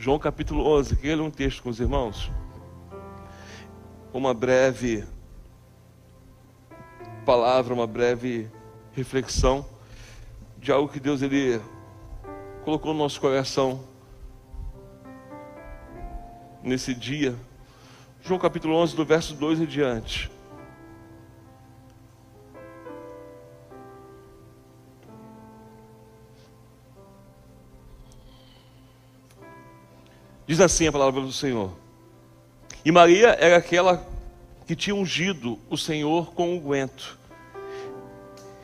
João capítulo 11. Queria ler um texto com os irmãos. Uma breve palavra, uma breve reflexão de algo que Deus ele colocou no nosso coração nesse dia. João capítulo 11, do verso 2 em diante. Diz assim a palavra do Senhor. E Maria era aquela que tinha ungido o Senhor com unguento.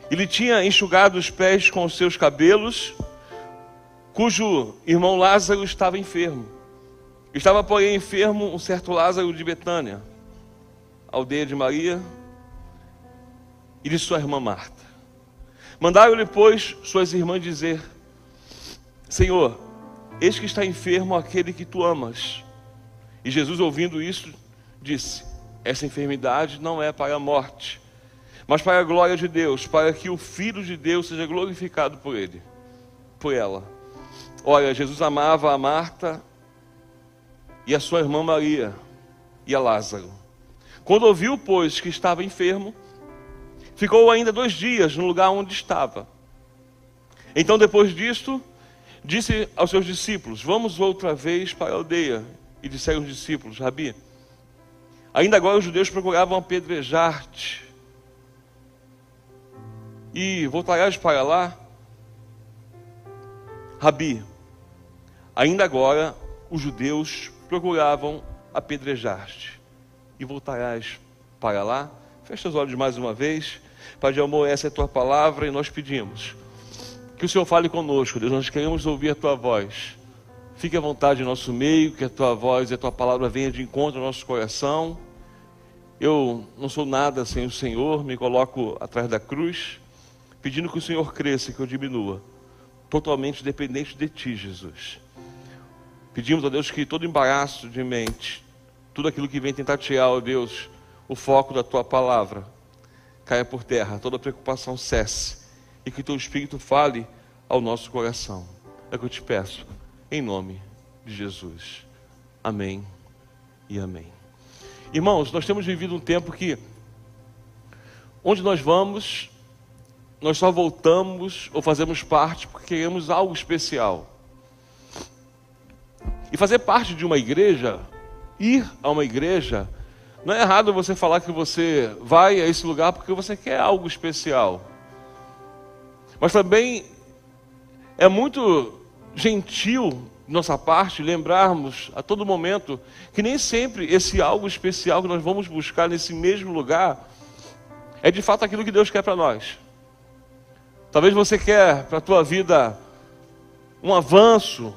Ele tinha enxugado os pés com os seus cabelos, cujo irmão Lázaro estava enfermo. Estava, porém, enfermo um certo Lázaro de Betânia, aldeia de Maria e de sua irmã Marta. Mandaram-lhe, pois, suas irmãs dizer: Senhor, eis que está enfermo aquele que tu amas. E Jesus, ouvindo isso, disse: Essa enfermidade não é para a morte, mas para a glória de Deus, para que o Filho de Deus seja glorificado por ele, por ela. Olha, Jesus amava a Marta e a sua irmã Maria e a Lázaro. Quando ouviu, pois, que estava enfermo, ficou ainda dois dias no lugar onde estava. Então, depois disto, disse aos seus discípulos: Vamos outra vez para a aldeia. E disseram os discípulos: Rabi, ainda agora os judeus procuravam apedrejar-te. E voltarás para lá? Rabi, ainda agora os judeus procuravam apedrejar-te. E voltarás para lá. Fecha os olhos mais uma vez. Pai de amor, essa é a tua palavra e nós pedimos que o Senhor fale conosco, Deus. Nós queremos ouvir a tua voz. Fique à vontade em nosso meio, que a tua voz e a tua palavra venha de encontro ao nosso coração. Eu não sou nada sem o Senhor, me coloco atrás da cruz, pedindo que o Senhor cresça e que eu diminua, totalmente dependente de ti, Jesus. Pedimos a Deus que todo embaraço de mente, tudo aquilo que vem tentar tirar, ó Deus, o foco da tua palavra, caia por terra, toda preocupação cesse e que teu Espírito fale ao nosso coração. É o que eu te peço, em nome de Jesus. Amém e amém. Irmãos, nós temos vivido um tempo que, onde nós vamos, nós só voltamos ou fazemos parte porque queremos algo especial. E fazer parte de uma igreja, ir a uma igreja, não é errado você falar que você vai a esse lugar porque você quer algo especial. Mas também é muito gentil nossa parte lembrarmos a todo momento que nem sempre esse algo especial que nós vamos buscar nesse mesmo lugar é de fato aquilo que Deus quer para nós. Talvez você quer para a tua vida um avanço,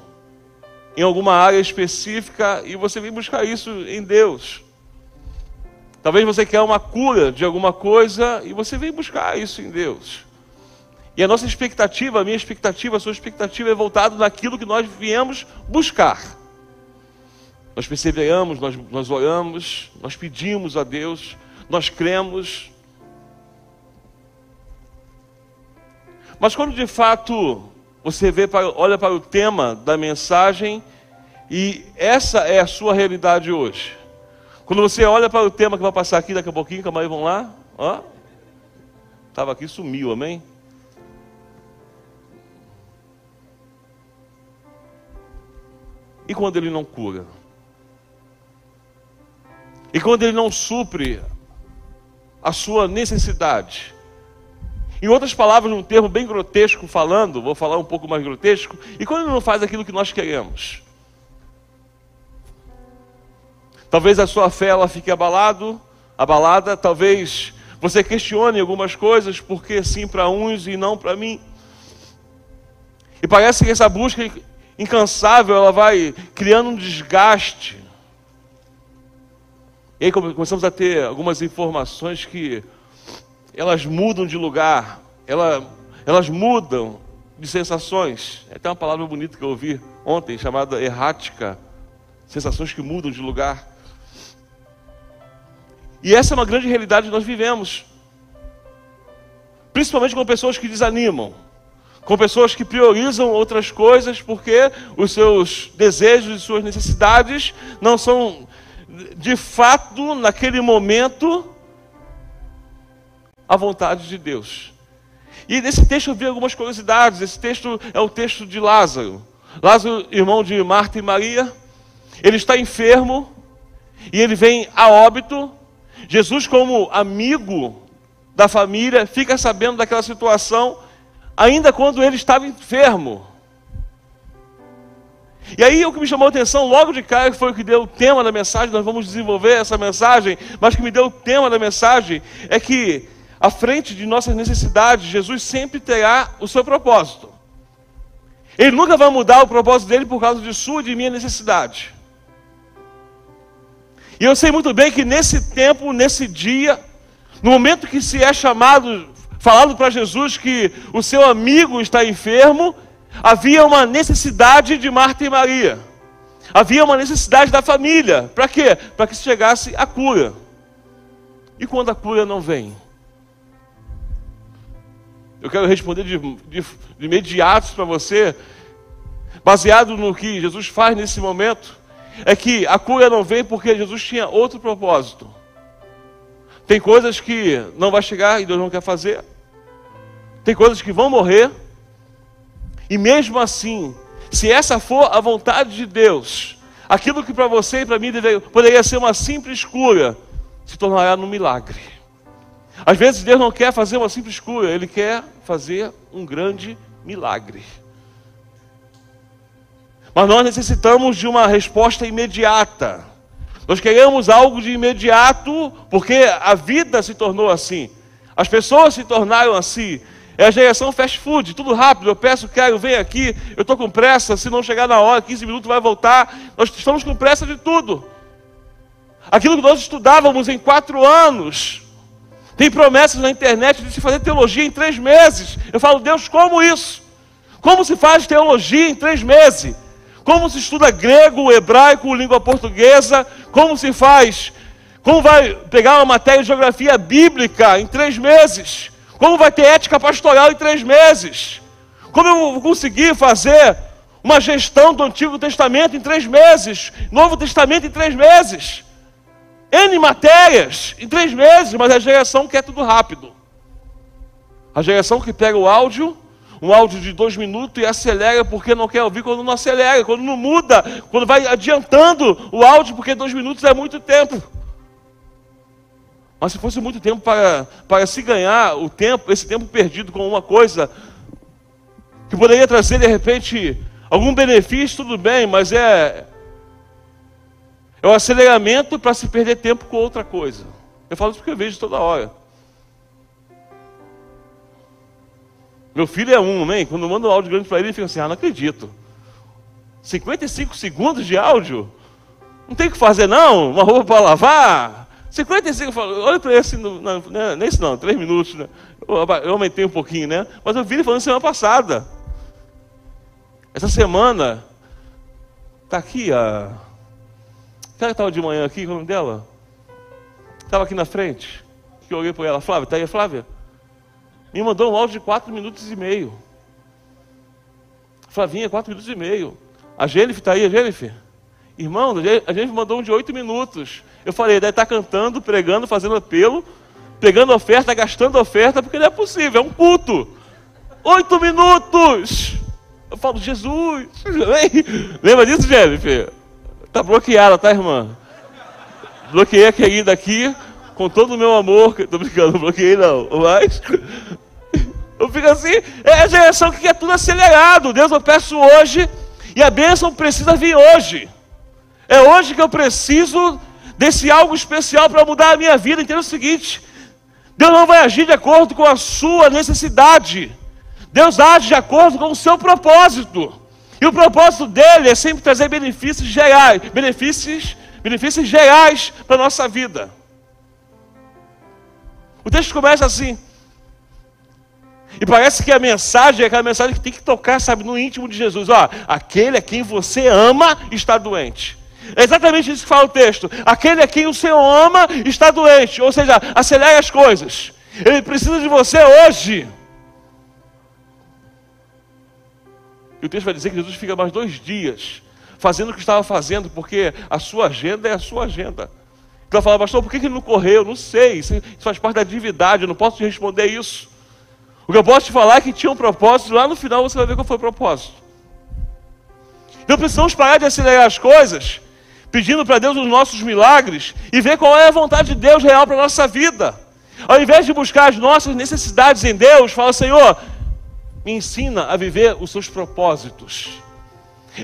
em alguma área específica e você vem buscar isso em Deus. Talvez você quer uma cura de alguma coisa e você vem buscar isso em Deus. E a nossa expectativa, a minha expectativa, a sua expectativa é voltada naquilo que nós viemos buscar. Nós perseveramos, nós, nós oramos, nós pedimos a Deus, nós cremos. Mas quando de fato você vê olha para o tema da mensagem e essa é a sua realidade hoje. Quando você olha para o tema que vai passar aqui daqui a pouquinho, calma aí, vamos lá. Estava aqui, sumiu, amém? E quando ele não cura? E quando ele não supre a sua necessidade? Em outras palavras, num termo bem grotesco falando, vou falar um pouco mais grotesco, e quando ele não faz aquilo que nós queremos? Talvez a sua fé ela fique abalado, abalada, talvez você questione algumas coisas, porque sim para uns e não para mim. E parece que essa busca incansável ela vai criando um desgaste. E aí começamos a ter algumas informações que elas mudam de lugar, elas, elas mudam de sensações. É até uma palavra bonita que eu ouvi ontem, chamada errática. Sensações que mudam de lugar. E essa é uma grande realidade que nós vivemos. Principalmente com pessoas que desanimam. Com pessoas que priorizam outras coisas porque os seus desejos e suas necessidades não são de fato, naquele momento, a vontade de Deus. E nesse texto eu vi algumas curiosidades. Esse texto é o texto de Lázaro. Lázaro, irmão de Marta e Maria, ele está enfermo e ele vem a óbito. Jesus, como amigo da família, fica sabendo daquela situação, ainda quando ele estava enfermo. E aí o que me chamou a atenção logo de cara, que foi o que deu o tema da mensagem, nós vamos desenvolver essa mensagem, mas que me deu o tema da mensagem é que à frente de nossas necessidades, Jesus sempre terá o seu propósito. Ele nunca vai mudar o propósito dele por causa de sua e de minha necessidade. E eu sei muito bem que nesse tempo, nesse dia, no momento que se é chamado, falado para Jesus que o seu amigo está enfermo, Havia uma necessidade de Marta e Maria. Havia uma necessidade da família. Para quê? Para que chegasse a cura. E quando a cura não vem? Eu quero responder de, de, de imediato para você, baseado no que Jesus faz nesse momento, é que a cura não vem porque Jesus tinha outro propósito. Tem coisas que não vai chegar e Deus não quer fazer. Tem coisas que vão morrer e mesmo assim, se essa for a vontade de Deus, aquilo que para você e para mim deve, poderia ser uma simples cura, se tornará num milagre. Às vezes Deus não quer fazer uma simples cura, Ele quer fazer um grande milagre. Mas nós necessitamos de uma resposta imediata. Nós queremos algo de imediato, porque a vida se tornou assim. As pessoas se tornaram assim. É a geração fast food, tudo rápido. Eu peço, quero, vem aqui. Eu estou com pressa. Se não chegar na hora, 15 minutos vai voltar. Nós estamos com pressa de tudo. Aquilo que nós estudávamos em quatro anos. Tem promessas na internet de se fazer teologia em três meses. Eu falo, Deus, como isso? Como se faz teologia em três meses? Como se estuda grego, hebraico, língua portuguesa? Como se faz? Como vai pegar uma matéria de geografia bíblica em três meses? Como vai ter ética pastoral em três meses? Como eu vou conseguir fazer uma gestão do Antigo Testamento em três meses? Novo Testamento em três meses? N matérias em três meses, mas a geração quer tudo rápido. A geração que pega o áudio, um áudio de dois minutos e acelera porque não quer ouvir quando não acelera, quando não muda, quando vai adiantando o áudio porque dois minutos é muito tempo. Mas se fosse muito tempo para, para se ganhar o tempo, esse tempo perdido com uma coisa que poderia trazer de repente algum benefício, tudo bem, mas é é o aceleramento para se perder tempo com outra coisa. Eu falo isso porque eu vejo toda hora. Meu filho é um, né? Quando eu mando um áudio grande para ele, ele fica assim: ah, não acredito. 55 segundos de áudio? Não tem o que fazer, não? Uma roupa para lavar? 55, eu falo, olha para esse, não, não, é nesse não, três minutos, né? Eu aumentei um pouquinho, né? Mas eu vi ele falando semana passada. Essa semana, tá aqui a. Aquela que estava de manhã aqui, é o nome dela? Estava aqui na frente. Que eu olhei para ela, Flávia, tá aí, Flávia? Me mandou um áudio de quatro minutos e meio. Flavinha, quatro minutos e meio. A Jennifer está aí, a Jennifer? Irmão, a gente mandou um de oito minutos. Eu falei, deve estar cantando, pregando, fazendo apelo, pegando oferta, gastando oferta, porque não é possível, é um culto. Oito minutos! Eu falo, Jesus! Lembra disso, Jennifer? Está bloqueada, tá, irmã? Bloqueei a querida aqui, com todo o meu amor. Estou brincando, não bloqueei não. Mas. Eu fico assim, é a geração que quer tudo acelerado. Deus, eu peço hoje, e a bênção precisa vir hoje. É hoje que eu preciso desse algo especial para mudar a minha vida. Entenda o seguinte: Deus não vai agir de acordo com a sua necessidade. Deus age de acordo com o seu propósito. E o propósito dele é sempre trazer benefícios gerais, benefícios, benefícios gerais para a nossa vida. O texto começa assim. E parece que a mensagem é aquela mensagem que tem que tocar, sabe, no íntimo de Jesus. Ó, aquele a quem você ama está doente. É exatamente isso que fala o texto. Aquele a quem o Senhor ama está doente, ou seja, acelere as coisas. Ele precisa de você hoje. E o texto vai dizer que Jesus fica mais dois dias fazendo o que estava fazendo, porque a sua agenda é a sua agenda. Então fala, pastor, por que ele não correu? Não sei, isso faz parte da divindade, eu não posso te responder isso. O que eu posso te falar é que tinha um propósito, lá no final você vai ver qual foi o propósito. Então precisamos parar de acelerar as coisas, pedindo para Deus os nossos milagres e ver qual é a vontade de Deus real para a nossa vida. Ao invés de buscar as nossas necessidades em Deus, fala, Senhor, me ensina a viver os seus propósitos.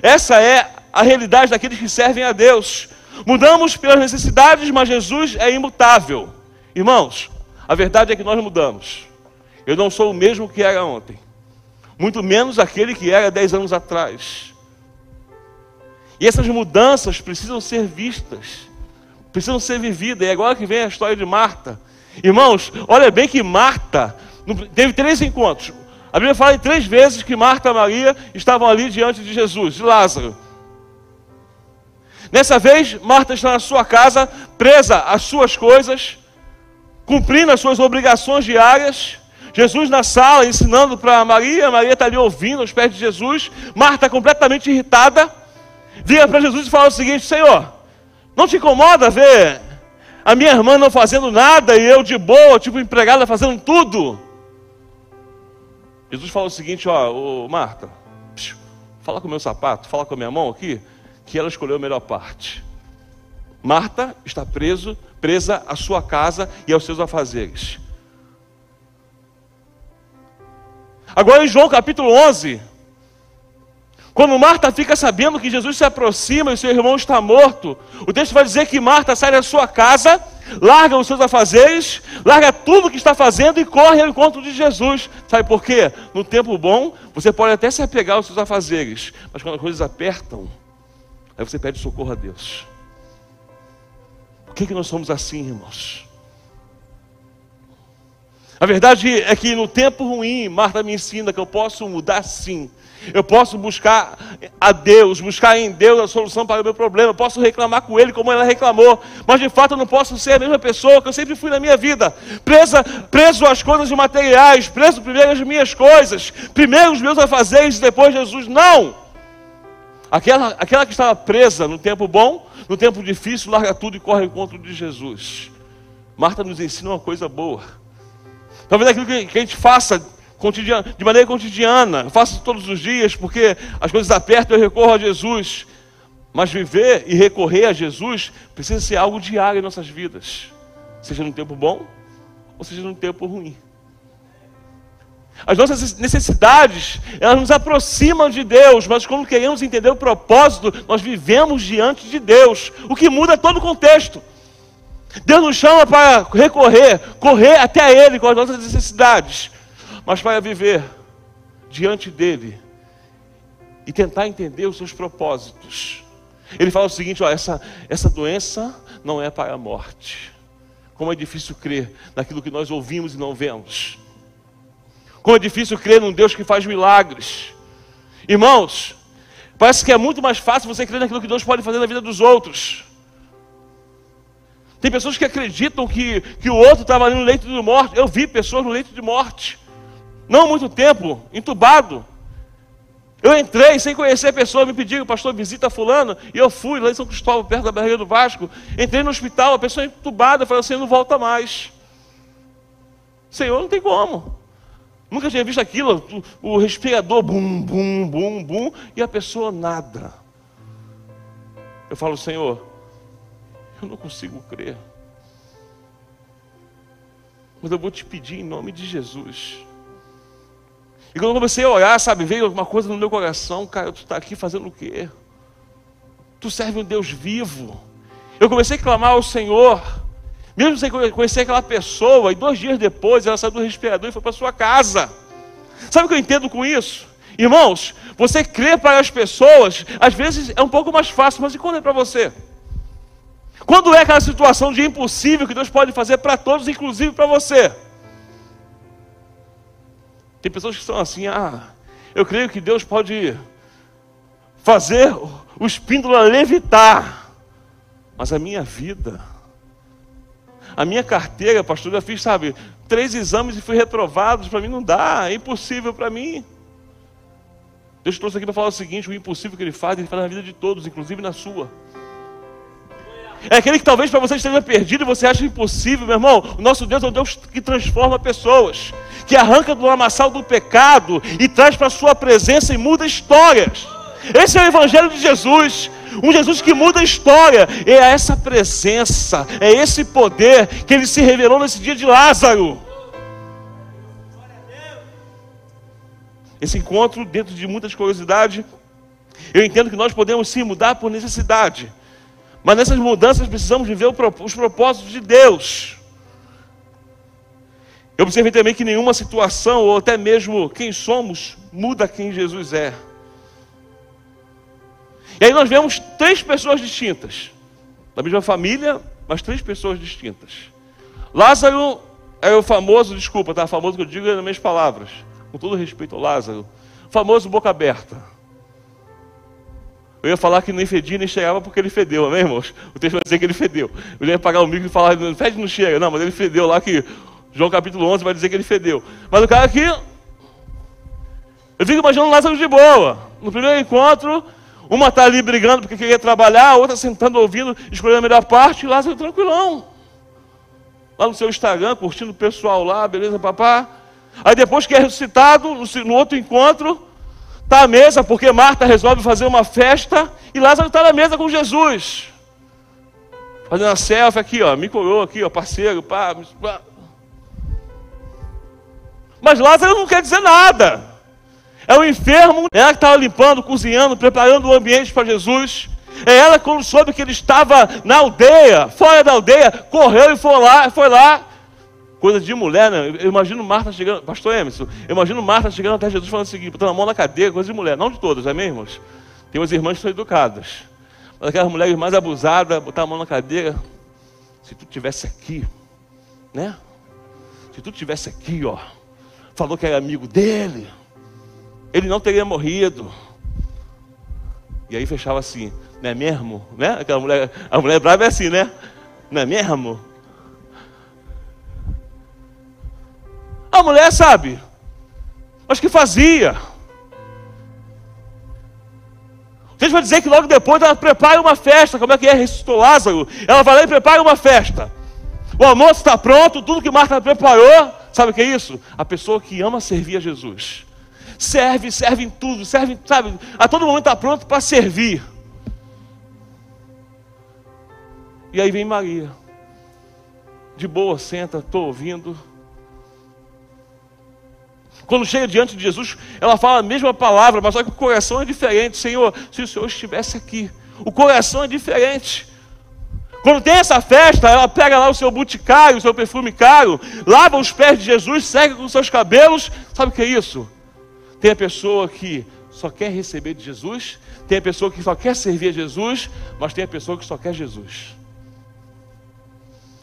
Essa é a realidade daqueles que servem a Deus. Mudamos pelas necessidades, mas Jesus é imutável. Irmãos, a verdade é que nós mudamos. Eu não sou o mesmo que era ontem, muito menos aquele que era dez anos atrás. E essas mudanças precisam ser vistas, precisam ser vividas. E agora que vem a história de Marta. Irmãos, olha bem que Marta teve três encontros. A Bíblia fala em três vezes que Marta e Maria estavam ali diante de Jesus, de Lázaro. Nessa vez, Marta está na sua casa, presa às suas coisas, cumprindo as suas obrigações diárias. Jesus na sala ensinando para Maria, Maria está ali ouvindo aos pés de Jesus. Marta completamente irritada, vira para Jesus e fala o seguinte: Senhor, não te incomoda ver a minha irmã não fazendo nada e eu de boa, tipo empregada, fazendo tudo? Jesus fala o seguinte: Ó, Marta, fala com o meu sapato, fala com a minha mão aqui que ela escolheu a melhor parte. Marta está preso, presa à sua casa e aos seus afazeres. Agora em João capítulo 11, quando Marta fica sabendo que Jesus se aproxima e seu irmão está morto, o texto vai dizer que Marta sai da sua casa, larga os seus afazeres, larga tudo que está fazendo e corre ao encontro de Jesus. Sabe por quê? No tempo bom, você pode até se apegar aos seus afazeres, mas quando as coisas apertam, Aí você pede socorro a Deus. Por que, que nós somos assim, irmãos? A verdade é que no tempo ruim, Marta me ensina que eu posso mudar sim. Eu posso buscar a Deus, buscar em Deus a solução para o meu problema. Eu posso reclamar com Ele como ela reclamou, mas de fato eu não posso ser a mesma pessoa que eu sempre fui na minha vida, presa, preso às coisas materiais, preso primeiro às minhas coisas, primeiro os meus afazeres, depois Jesus. Não! Aquela, aquela que estava presa no tempo bom, no tempo difícil, larga tudo e corre ao encontro de Jesus. Marta nos ensina uma coisa boa. Talvez aquilo que, que a gente faça de maneira cotidiana, faça todos os dias, porque as coisas apertam e eu recorro a Jesus. Mas viver e recorrer a Jesus precisa ser algo diário em nossas vidas, seja no tempo bom ou seja no tempo ruim. As nossas necessidades, elas nos aproximam de Deus, mas quando queremos entender o propósito, nós vivemos diante de Deus, o que muda todo o contexto. Deus nos chama para recorrer, correr até Ele com as nossas necessidades, mas para viver diante dEle e tentar entender os seus propósitos. Ele fala o seguinte: ó, essa, essa doença não é para a morte. Como é difícil crer naquilo que nós ouvimos e não vemos. Como é difícil crer num Deus que faz milagres. Irmãos, parece que é muito mais fácil você crer naquilo que Deus pode fazer na vida dos outros. Tem pessoas que acreditam que, que o outro estava ali no leito de morte. Eu vi pessoas no leito de morte. Não há muito tempo, entubado. Eu entrei sem conhecer a pessoa, me pediram, pastor, visita fulano, e eu fui lá em São Cristóvão, perto da barreira do Vasco. Entrei no hospital, a pessoa entubada, falou assim, não volta mais. Senhor, não tem como. Nunca tinha visto aquilo, o respirador, bum, bum, bum, bum, e a pessoa nada. Eu falo, Senhor, eu não consigo crer. Mas eu vou te pedir em nome de Jesus. E quando eu comecei a orar, sabe, veio alguma coisa no meu coração, cara, tu está aqui fazendo o quê? Tu serve um Deus vivo. Eu comecei a clamar ao Senhor. Mesmo sem conhecer aquela pessoa, e dois dias depois ela saiu do respirador e foi para sua casa. Sabe o que eu entendo com isso? Irmãos, você crer para as pessoas, às vezes é um pouco mais fácil, mas e quando é para você? Quando é aquela situação de impossível que Deus pode fazer para todos, inclusive para você? Tem pessoas que estão assim, ah, eu creio que Deus pode fazer o espíndola levitar, mas a minha vida a minha carteira, pastor, eu fiz, sabe, três exames e fui reprovado. Para mim não dá, é impossível para mim. Deus trouxe aqui para falar o seguinte: o impossível que Ele faz, Ele faz na vida de todos, inclusive na sua. É aquele que talvez para você esteja perdido e você acha impossível, meu irmão. O nosso Deus é um Deus que transforma pessoas, que arranca do lamaçal do pecado e traz para a sua presença e muda histórias. Esse é o Evangelho de Jesus. Um Jesus que muda a história. É essa presença, é esse poder que ele se revelou nesse dia de Lázaro. Esse encontro, dentro de muitas curiosidades, eu entendo que nós podemos sim mudar por necessidade. Mas nessas mudanças precisamos viver os propósitos de Deus. Eu observei também que nenhuma situação, ou até mesmo quem somos, muda quem Jesus é. E aí nós vemos três pessoas distintas, da mesma família, mas três pessoas distintas. Lázaro é o famoso, desculpa, tá? Famoso que eu digo nas minhas palavras, com todo respeito ao Lázaro, famoso boca aberta. Eu ia falar que nem fedia nem chegava porque ele fedeu, amém, irmãos? O texto vai dizer que ele fedeu. Eu ia pagar o micro e falar, fede não chega. Não, mas ele fedeu lá que João capítulo 11 vai dizer que ele fedeu. Mas o cara aqui, eu fico imaginando Lázaro de boa. No primeiro encontro, uma está ali brigando porque queria trabalhar, a outra sentando ouvindo, escolhendo a melhor parte, e Lázaro tranquilão. Lá no seu Instagram, curtindo o pessoal lá, beleza, papá. Aí depois que é ressuscitado, no, outro encontro, está à mesa, porque Marta resolve fazer uma festa, e Lázaro está na mesa com Jesus. Fazendo a selfie aqui, ó, me coroa aqui, ó, parceiro, pá. pá. Mas Lázaro não quer dizer nada. É o enfermo, é ela que estava limpando, cozinhando, preparando o ambiente para Jesus. É ela, quando soube que ele estava na aldeia, fora da aldeia, correu e foi lá, foi lá. Coisa de mulher, né? Eu imagino Marta chegando, pastor Emerson, eu imagino Marta chegando até Jesus falando o seguinte, botando a mão na cadeira, coisa de mulher, não de todas, amém, irmãos? Tem umas irmãs que são educadas. Mas aquelas mulheres mais abusadas, botar a mão na cadeira, se tu tivesse aqui, né? Se tu tivesse aqui, ó, falou que era amigo dele, ele não teria morrido. E aí fechava assim, não é mesmo? Né? Aquela mulher, a mulher brava é assim, né? Não é mesmo? A mulher sabe, mas que fazia. Você vai dizer que logo depois ela prepara uma festa. Como é que é? Ressuscitou Lázaro. Ela vai lá e prepara uma festa. O almoço está pronto, tudo que Marta preparou. Sabe o que é isso? A pessoa que ama servir a Jesus serve, serve em tudo, serve, sabe, a todo momento está pronto para servir. E aí vem Maria, de boa, senta, estou ouvindo. Quando chega diante de Jesus, ela fala a mesma palavra, mas só que o coração é diferente. Senhor, se o Senhor estivesse aqui, o coração é diferente. Quando tem essa festa, ela pega lá o seu boticário, o seu perfume caro, lava os pés de Jesus, segue com seus cabelos. Sabe o que é isso? Tem a pessoa que só quer receber de Jesus, tem a pessoa que só quer servir a Jesus, mas tem a pessoa que só quer Jesus.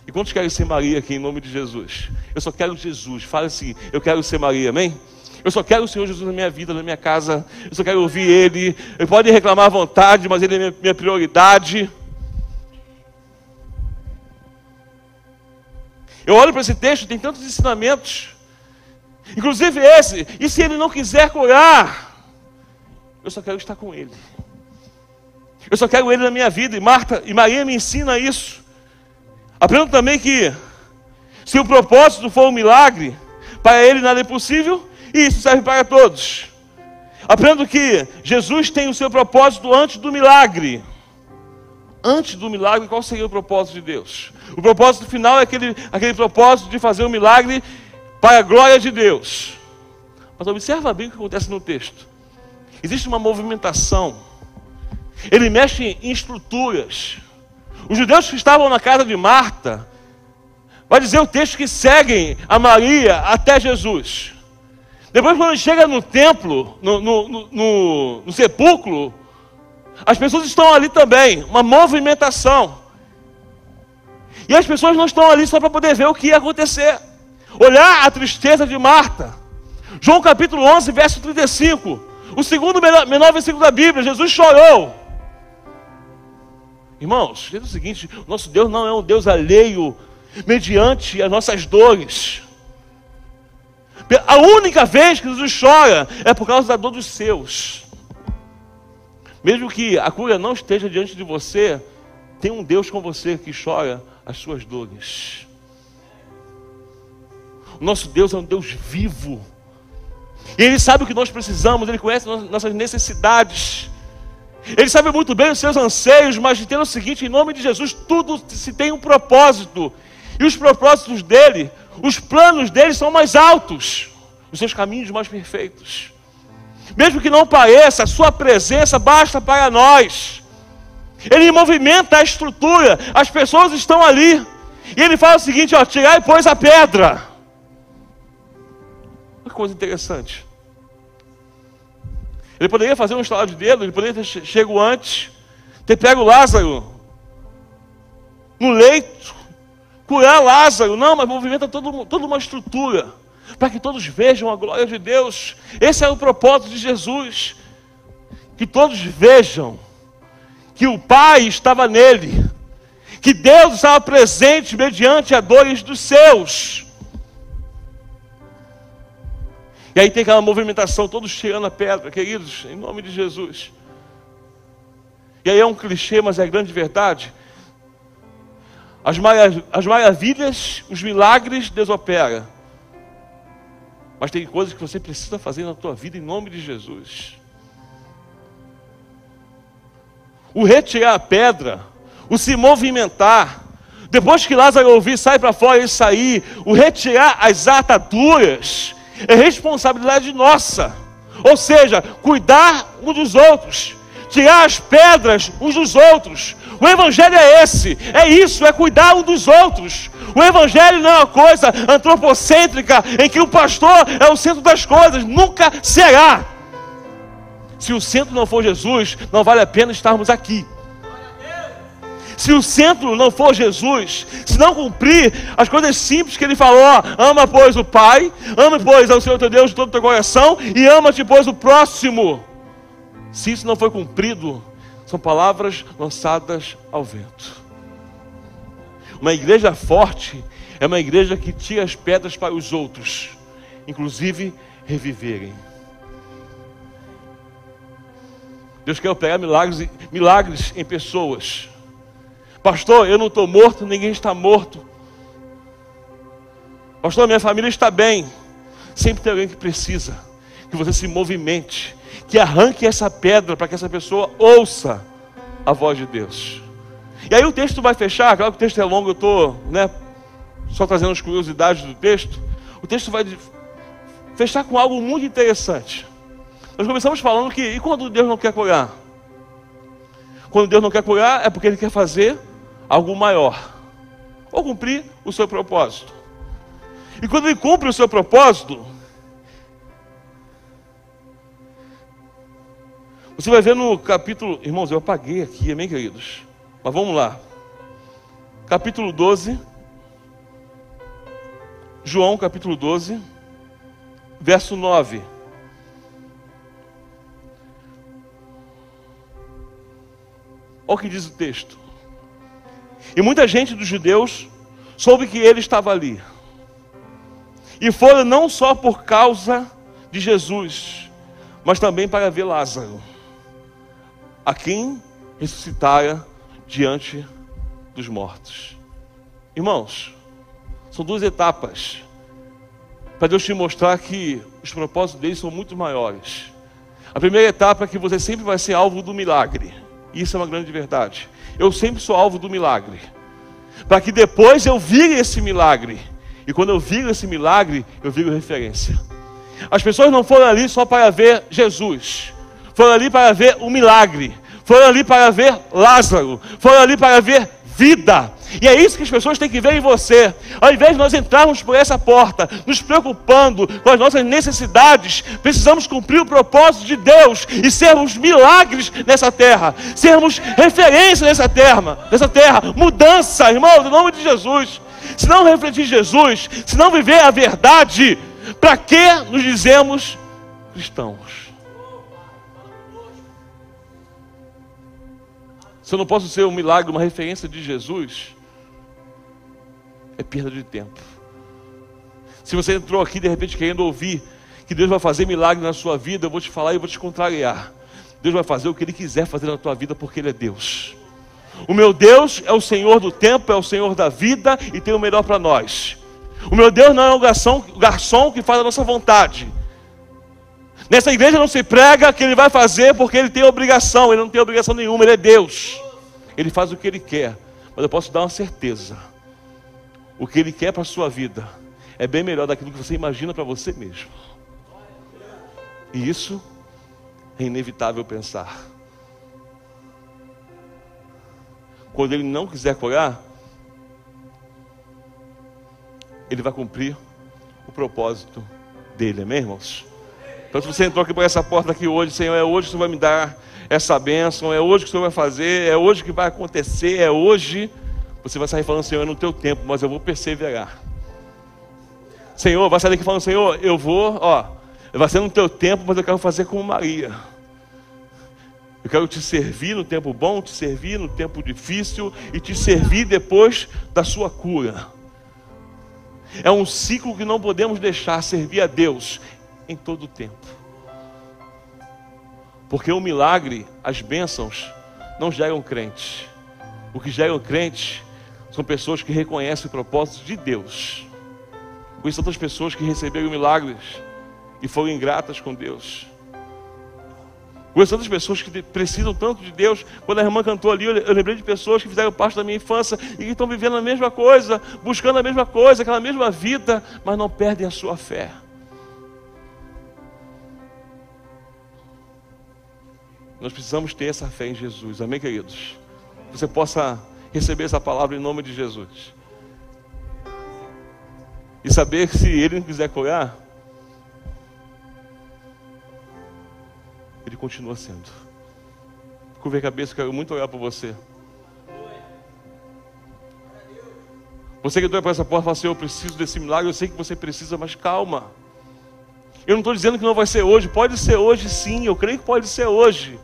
E quantos querem ser Maria aqui em nome de Jesus? Eu só quero Jesus. Fala assim: eu quero ser Maria, amém? Eu só quero o Senhor Jesus na minha vida, na minha casa. Eu só quero ouvir Ele. Eu pode reclamar à vontade, mas Ele é minha, minha prioridade. Eu olho para esse texto, tem tantos ensinamentos. Inclusive esse. E se ele não quiser curar? Eu só quero estar com ele. Eu só quero ele na minha vida. E Marta e Maria me ensina isso. Aprendo também que se o propósito for um milagre, para ele nada é possível, e isso serve para todos. Aprendo que Jesus tem o seu propósito antes do milagre. Antes do milagre, qual seria o propósito de Deus? O propósito final é aquele, aquele propósito de fazer um milagre para a glória de Deus. Mas observa bem o que acontece no texto. Existe uma movimentação. Ele mexe em estruturas. Os judeus que estavam na casa de Marta, vai dizer o texto que seguem a Maria até Jesus. Depois, quando chega no templo, no, no, no, no sepulcro, as pessoas estão ali também, uma movimentação. E as pessoas não estão ali só para poder ver o que ia acontecer olhar a tristeza de Marta. João capítulo 11, verso 35. O segundo menor, menor versículo da Bíblia, Jesus chorou. Irmãos, é o seguinte: nosso Deus não é um Deus alheio mediante as nossas dores. A única vez que Jesus chora é por causa da dor dos seus. Mesmo que a cura não esteja diante de você, tem um Deus com você que chora as suas dores. Nosso Deus é um Deus vivo. E Ele sabe o que nós precisamos, Ele conhece nossas necessidades. Ele sabe muito bem os seus anseios, mas entenda o seguinte: em nome de Jesus, tudo se tem um propósito. E os propósitos dele, os planos dele são mais altos, os seus caminhos mais perfeitos. Mesmo que não pareça, a sua presença basta para nós. Ele movimenta a estrutura, as pessoas estão ali. E ele fala o seguinte: ó, tirar e pôs a pedra. Uma coisa interessante. Ele poderia fazer um estalar de dedo, ele poderia ter chegado antes, ter pego Lázaro no leito, curar Lázaro. Não, mas movimenta todo, toda uma estrutura para que todos vejam a glória de Deus. Esse é o propósito de Jesus. Que todos vejam que o Pai estava nele, que Deus estava presente mediante a dores dos seus. E aí tem aquela movimentação, todos tirando a pedra, queridos, em nome de Jesus. E aí é um clichê, mas é grande verdade. As, marav as maravilhas, os milagres, Deus opera. Mas tem coisas que você precisa fazer na tua vida em nome de Jesus. O retirar a pedra, o se movimentar, depois que Lázaro ouvir, sai para fora e sair, o retirar as ataduras, é responsabilidade nossa. Ou seja, cuidar um dos outros, tirar as pedras uns dos outros. O Evangelho é esse, é isso, é cuidar um dos outros. O Evangelho não é uma coisa antropocêntrica em que o pastor é o centro das coisas, nunca será. Se o centro não for Jesus, não vale a pena estarmos aqui. Se o centro não for Jesus, se não cumprir as coisas simples que ele falou, ama pois o Pai, ama pois ao Senhor teu Deus de todo o teu coração e ama-te pois o próximo. Se isso não foi cumprido, são palavras lançadas ao vento. Uma igreja forte é uma igreja que tira as pedras para os outros, inclusive reviverem. Deus quer operar milagres, milagres em pessoas. Pastor, eu não estou morto, ninguém está morto. Pastor, minha família está bem. Sempre tem alguém que precisa que você se movimente, que arranque essa pedra para que essa pessoa ouça a voz de Deus. E aí o texto vai fechar, claro que o texto é longo, eu estou né, só trazendo as curiosidades do texto. O texto vai fechar com algo muito interessante. Nós começamos falando que, e quando Deus não quer curar? Quando Deus não quer curar, é porque Ele quer fazer algo maior, ou cumprir o seu propósito. E quando Ele cumpre o seu propósito, você vai ver no capítulo, irmãos, eu apaguei aqui, amém, queridos? Mas vamos lá. Capítulo 12. João, capítulo 12, verso 9. Olha o que diz o texto. E muita gente dos judeus soube que ele estava ali. E foram não só por causa de Jesus, mas também para ver Lázaro, a quem ressuscitara diante dos mortos. Irmãos, são duas etapas para Deus te mostrar que os propósitos dele são muito maiores. A primeira etapa é que você sempre vai ser alvo do milagre. Isso é uma grande verdade. Eu sempre sou alvo do milagre. Para que depois eu vire esse milagre. E quando eu viro esse milagre, eu viro referência. As pessoas não foram ali só para ver Jesus. Foram ali para ver o milagre foram ali para ver Lázaro, foram ali para ver vida. E é isso que as pessoas têm que ver em você. Ao invés de nós entrarmos por essa porta, nos preocupando com as nossas necessidades, precisamos cumprir o propósito de Deus e sermos milagres nessa terra, sermos referência nessa terra, nessa terra, mudança, irmão, em nome de Jesus. Se não refletir Jesus, se não viver a verdade, para que nos dizemos cristãos? Se eu não posso ser um milagre, uma referência de Jesus, é perda de tempo. Se você entrou aqui de repente querendo ouvir que Deus vai fazer milagre na sua vida, eu vou te falar e vou te contrariar. Deus vai fazer o que Ele quiser fazer na tua vida, porque Ele é Deus. O meu Deus é o Senhor do tempo, é o Senhor da vida e tem o melhor para nós. O meu Deus não é o garçom, o garçom que faz a nossa vontade. Nessa igreja não se prega que ele vai fazer porque ele tem obrigação, ele não tem obrigação nenhuma, ele é Deus. Ele faz o que ele quer. Mas eu posso dar uma certeza: o que ele quer para a sua vida é bem melhor daquilo que você imagina para você mesmo. E isso é inevitável pensar. Quando ele não quiser curar, ele vai cumprir o propósito dele, amém, irmãos? Então, se você entrou aqui por essa porta aqui hoje, Senhor, é hoje que você vai me dar essa bênção, é hoje que o Senhor vai fazer, é hoje que vai acontecer, é hoje. Você vai sair falando, Senhor, é no teu tempo, mas eu vou perseverar. Senhor, vai sair daqui falando, Senhor, eu vou, ó, vai ser no teu tempo, mas eu quero fazer como Maria. Eu quero te servir no tempo bom, te servir no tempo difícil e te servir depois da sua cura. É um ciclo que não podemos deixar servir a Deus em todo o tempo. Porque o milagre, as bênçãos, não geram crentes. O que geram crentes são pessoas que reconhecem o propósito de Deus. Conheço tantas pessoas que receberam milagres e foram ingratas com Deus. Conheço tantas pessoas que precisam tanto de Deus. Quando a irmã cantou ali, eu lembrei de pessoas que fizeram parte da minha infância e que estão vivendo a mesma coisa, buscando a mesma coisa, aquela mesma vida, mas não perdem a sua fé. Nós precisamos ter essa fé em Jesus, amém, queridos? Você possa receber essa palavra em nome de Jesus. E saber que se Ele não quiser curar, Ele continua sendo. Curva a cabeça, quero muito olhar para você. Você que entrou para essa porta fala assim: Eu preciso desse milagre. Eu sei que você precisa, mas calma. Eu não estou dizendo que não vai ser hoje. Pode ser hoje, sim. Eu creio que pode ser hoje.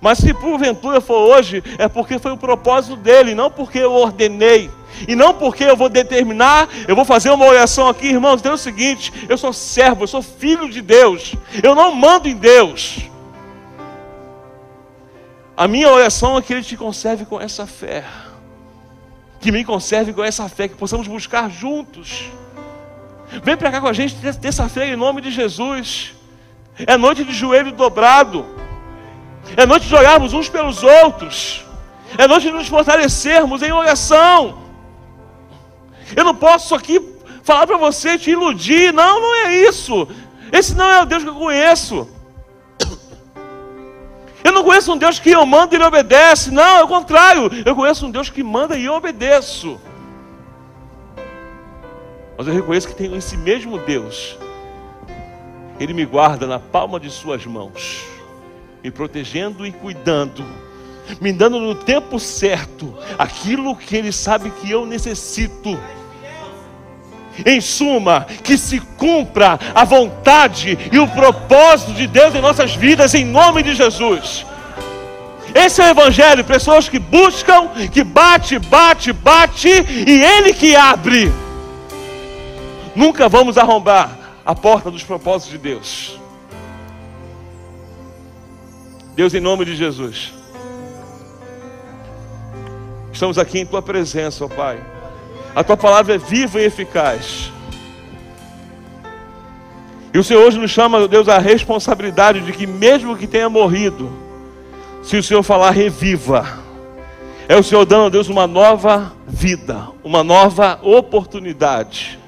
Mas se porventura for hoje, é porque foi o propósito dele, não porque eu ordenei. E não porque eu vou determinar, eu vou fazer uma oração aqui, irmãos. Então é o seguinte: eu sou servo, eu sou filho de Deus. Eu não mando em Deus. A minha oração é que Ele te conserve com essa fé. Que me conserve com essa fé, que possamos buscar juntos. Vem para cá com a gente terça-feira em nome de Jesus. É noite de joelho dobrado. É noite de orarmos uns pelos outros. É noite de nos fortalecermos em oração. Eu não posso aqui falar para você te iludir. Não, não é isso. Esse não é o Deus que eu conheço. Eu não conheço um Deus que eu mando e ele obedece. Não, é o contrário. Eu conheço um Deus que manda e eu obedeço. Mas eu reconheço que tem esse mesmo Deus. Ele me guarda na palma de suas mãos me protegendo e cuidando, me dando no tempo certo aquilo que Ele sabe que eu necessito. Em suma, que se cumpra a vontade e o propósito de Deus em nossas vidas, em nome de Jesus. Esse é o Evangelho, pessoas que buscam, que bate, bate, bate, e Ele que abre. Nunca vamos arrombar a porta dos propósitos de Deus. Deus, em nome de Jesus, estamos aqui em Tua presença, ó Pai. A Tua palavra é viva e eficaz. E o Senhor hoje nos chama, Deus, a responsabilidade de que, mesmo que tenha morrido, se o Senhor falar, reviva. É o Senhor dando a Deus uma nova vida, uma nova oportunidade.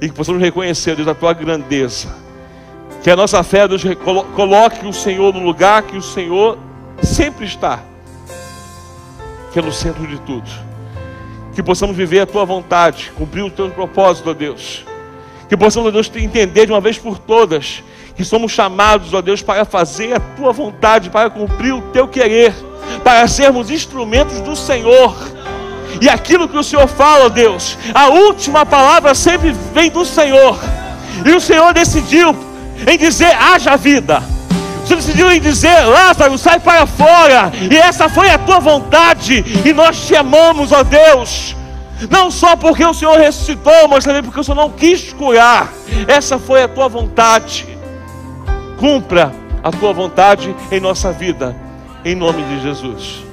E que possamos reconhecer, Deus, a tua grandeza que a nossa fé Deus, coloque o Senhor no lugar que o Senhor sempre está, que é no centro de tudo. Que possamos viver a tua vontade, cumprir o teu propósito, ó Deus. Que possamos, ó Deus, entender de uma vez por todas que somos chamados, ó Deus, para fazer a tua vontade, para cumprir o teu querer, para sermos instrumentos do Senhor. E aquilo que o Senhor fala, ó Deus, a última palavra sempre vem do Senhor. E o Senhor decidiu em dizer: haja vida. Você decidiu em dizer: Lázaro, sai para fora. E essa foi a tua vontade. E nós te amamos, ó Deus. Não só porque o Senhor ressuscitou, mas também porque o Senhor não quis curar. Essa foi a tua vontade. Cumpra a tua vontade em nossa vida, em nome de Jesus.